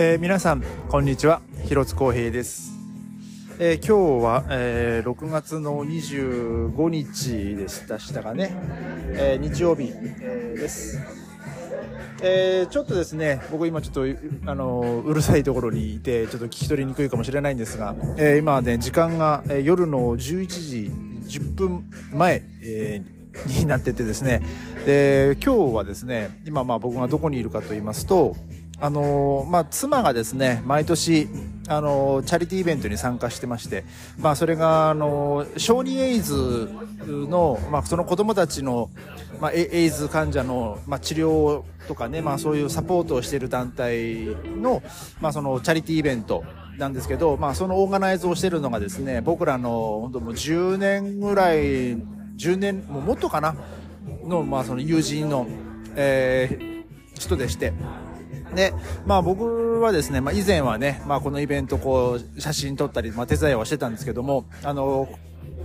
えー、皆さんこんにちは。広津光平です、えー、今日は、えー、6月の25日でしたしたかね、え日曜日、えです、えちょっとですね僕今ちょっとあのうるさいところにいてちょっと聞き取りにくいかもしれないんですが、え今はね時間が、え夜の11時10分前、えになっててですね。で今日はですね今まあ僕がどこにいるかと言いますとあのまあ、妻がですね、毎年、あのチャリティーイベントに参加してまして、まあ、それが、あの小児エイズの、まあ、その子供たちの、まあ、エイズ患者の、まあ、治療とかね、まあ、そういうサポートをしている団体の、まあ、そのチャリティーイベントなんですけど、まあ、そのオーガナイズをしているのがですね、僕らの、本当もう10年ぐらい、10年、もうもっとかな、の、まあ、その友人の、えー、人でして、で、まあ僕はですね、まあ以前はね、まあこのイベントこう写真撮ったり、まあ手伝いはしてたんですけども、あの、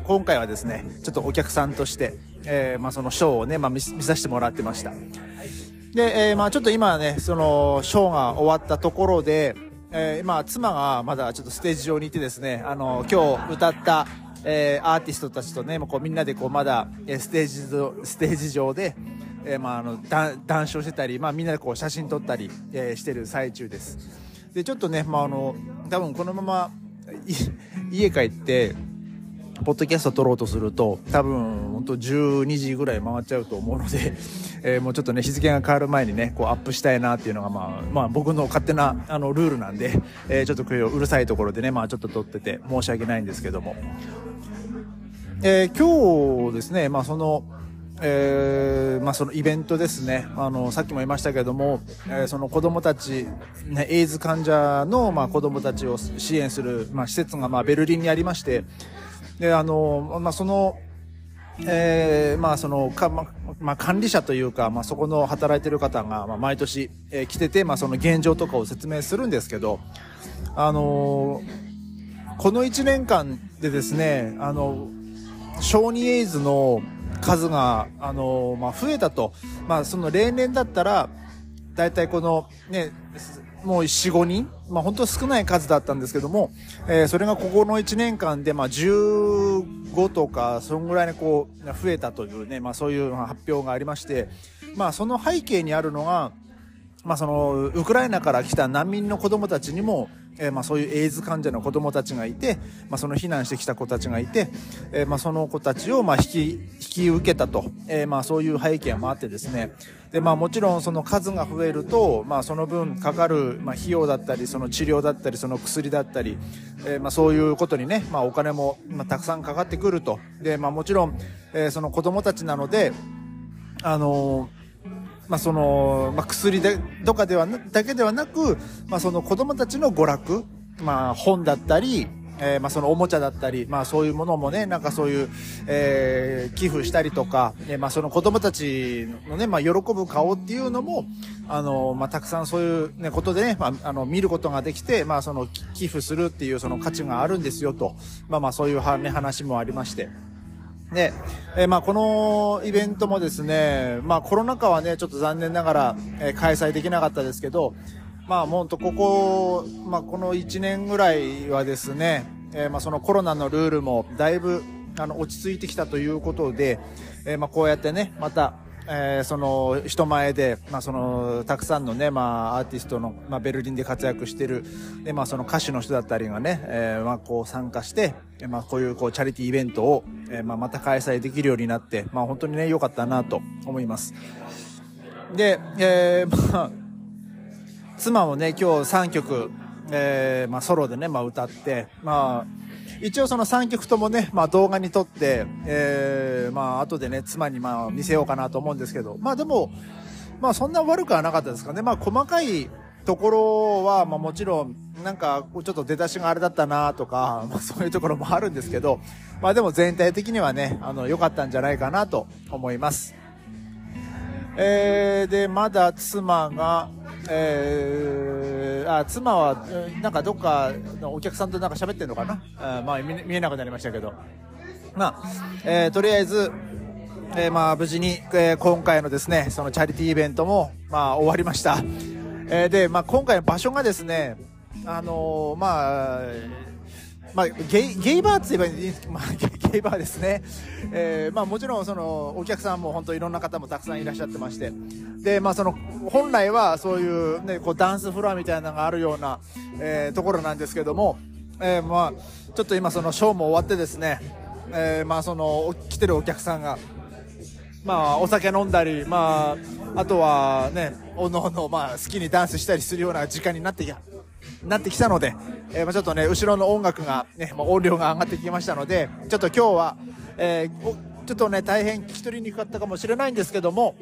今回はですね、ちょっとお客さんとして、えー、まあそのショーをね、まあ見させてもらってました。で、えー、まあちょっと今ね、そのショーが終わったところで、えー、今妻がまだちょっとステージ上にいてですね、あの、今日歌ったえー、アーティストたちとね、もうこうみんなでこうまだ、えステージ、ステージ上で、えー、まあ、あの談笑してたり、まあ、みんなでこう写真撮ったり、えー、してる最中です。でちょっとね、まあ、あの多分このまま家帰ってポッドキャスト撮ろうとすると多分本当12時ぐらい回っちゃうと思うので、えー、もうちょっとね日付が変わる前にねこうアップしたいなっていうのがまあ、まあ、僕の勝手なあのルールなんで、えー、ちょっとうるさいところでねまあちょっと撮ってて申し訳ないんですけども、えー、今日ですねまあそのえーまあ、そのイベントですね。あのさっきも言いましたけども、えー、その子供たち、ね、エイズ患者の、まあ、子供たちを支援する、まあ、施設が、まあ、ベルリンにありましてであの、まあ、そのえー、まあそのか、ままあ、管理者というか、まあ、そこの働いてる方が、まあ、毎年、えー、来てて、まあ、その現状とかを説明するんですけど、あのー、この1年間でですね、あの、小児エイズの、数が、あのまあ、増えたと。まあ、その例年だったら、大体この、ね、もう4、5人、まあ本当少ない数だったんですけども、えー、それがここの1年間で、まあ15とか、そんぐらいにこう、増えたというね、まあそういう発表がありまして、まあその背景にあるのが、まあその、ウクライナから来た難民の子供たちにも、えー、まあそういうエイズ患者の子供たちがいて、まあその避難してきた子たちがいて、えー、まあその子たちをまあ引き、引き受けたと、えー、まあそういう背景もあってですね、でまあもちろんその数が増えると、まあその分かかる、まあ費用だったり、その治療だったり、その薬だったり、えー、まあそういうことにね、まあお金も、まあ、たくさんかかってくると。で、まあもちろん、えー、その子供たちなので、あのーまあ、その、まあ、薬でとかではだけではなく、まあ、その子供たちの娯楽、まあ、本だったり、えー、まあそのおもちゃだったり、まあそういうものもね、なんかそういう、えー、寄付したりとか、えー、まあその子供たちのね、まあ喜ぶ顔っていうのも、あの、まあたくさんそういうね、ことでね、まあ、あの、見ることができて、まあその寄付するっていうその価値があるんですよと、まあまあそういうは、ね、話もありまして。ね、えー、まあ、このイベントもですね、まあ、コロナ禍はね、ちょっと残念ながら、えー、開催できなかったですけど、まあ、もっとここ、まあ、この1年ぐらいはですね、えー、まあ、そのコロナのルールもだいぶ、あの、落ち着いてきたということで、え、まあ、こうやってね、また、えー、その人前で、まあ、そのたくさんのね、まあ、アーティストの、まあ、ベルリンで活躍してるで、まあ、その歌手の人だったりがね、えーまあ、こう参加して、まあ、こういうこうチャリティーイベントを、えーまあ、また開催できるようになって、まあ、本当にね良かったなと思います。で、えー、まあ妻もね今日3曲、えーまあ、ソロでね、まあ、歌ってまあ一応その3曲ともね、まあ動画に撮って、えー、まあ後でね、妻にまあ見せようかなと思うんですけど、まあでも、まあそんな悪くはなかったですかね。まあ細かいところは、まあもちろん、なんか、ちょっと出だしがあれだったなとか、まあそういうところもあるんですけど、まあでも全体的にはね、あの、良かったんじゃないかなと思います。えー、で、まだ妻が、えー、あ妻はなんかどっかのお客さんとなんか喋ってるのかな？あまあ見見えなくなりましたけど。まあ、えー、とりあえず、えー、まあ無事に、えー、今回のですねそのチャリティーイベントもまあ終わりました。えー、で、まあ、今回の場所がですね、あのー、まあ、まあ、ゲイゲイバーって言えばいい、まあ、ゲイバーですね、えーまあ、もちろんそのお客さんも本当いろんな方もたくさんいらっしゃってまして。で、まあ、その本来はそういう,、ね、こうダンスフロアみたいなのがあるような、えー、ところなんですけども、えーまあ、ちょっと今そのショーも終わってですね、えーまあ、その来てるお客さんが、まあ、お酒飲んだり、まあ、あとはねおのおの、まあ、好きにダンスしたりするような時間になってきなってきたので、えー、まあ、ちょっとね、後ろの音楽がね、まあ、音量が上がってきましたので、ちょっと今日は、えー、ちょっとね、大変聞き取りにくかったかもしれないんですけども、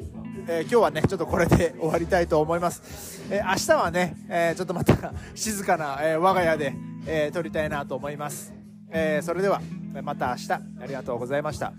えー、今日はね、ちょっとこれで終わりたいと思います。え、明日はね、え、ちょっとまた静かな、え我が家で、え撮りたいなと思います。えそれでは、また明日、ありがとうございました。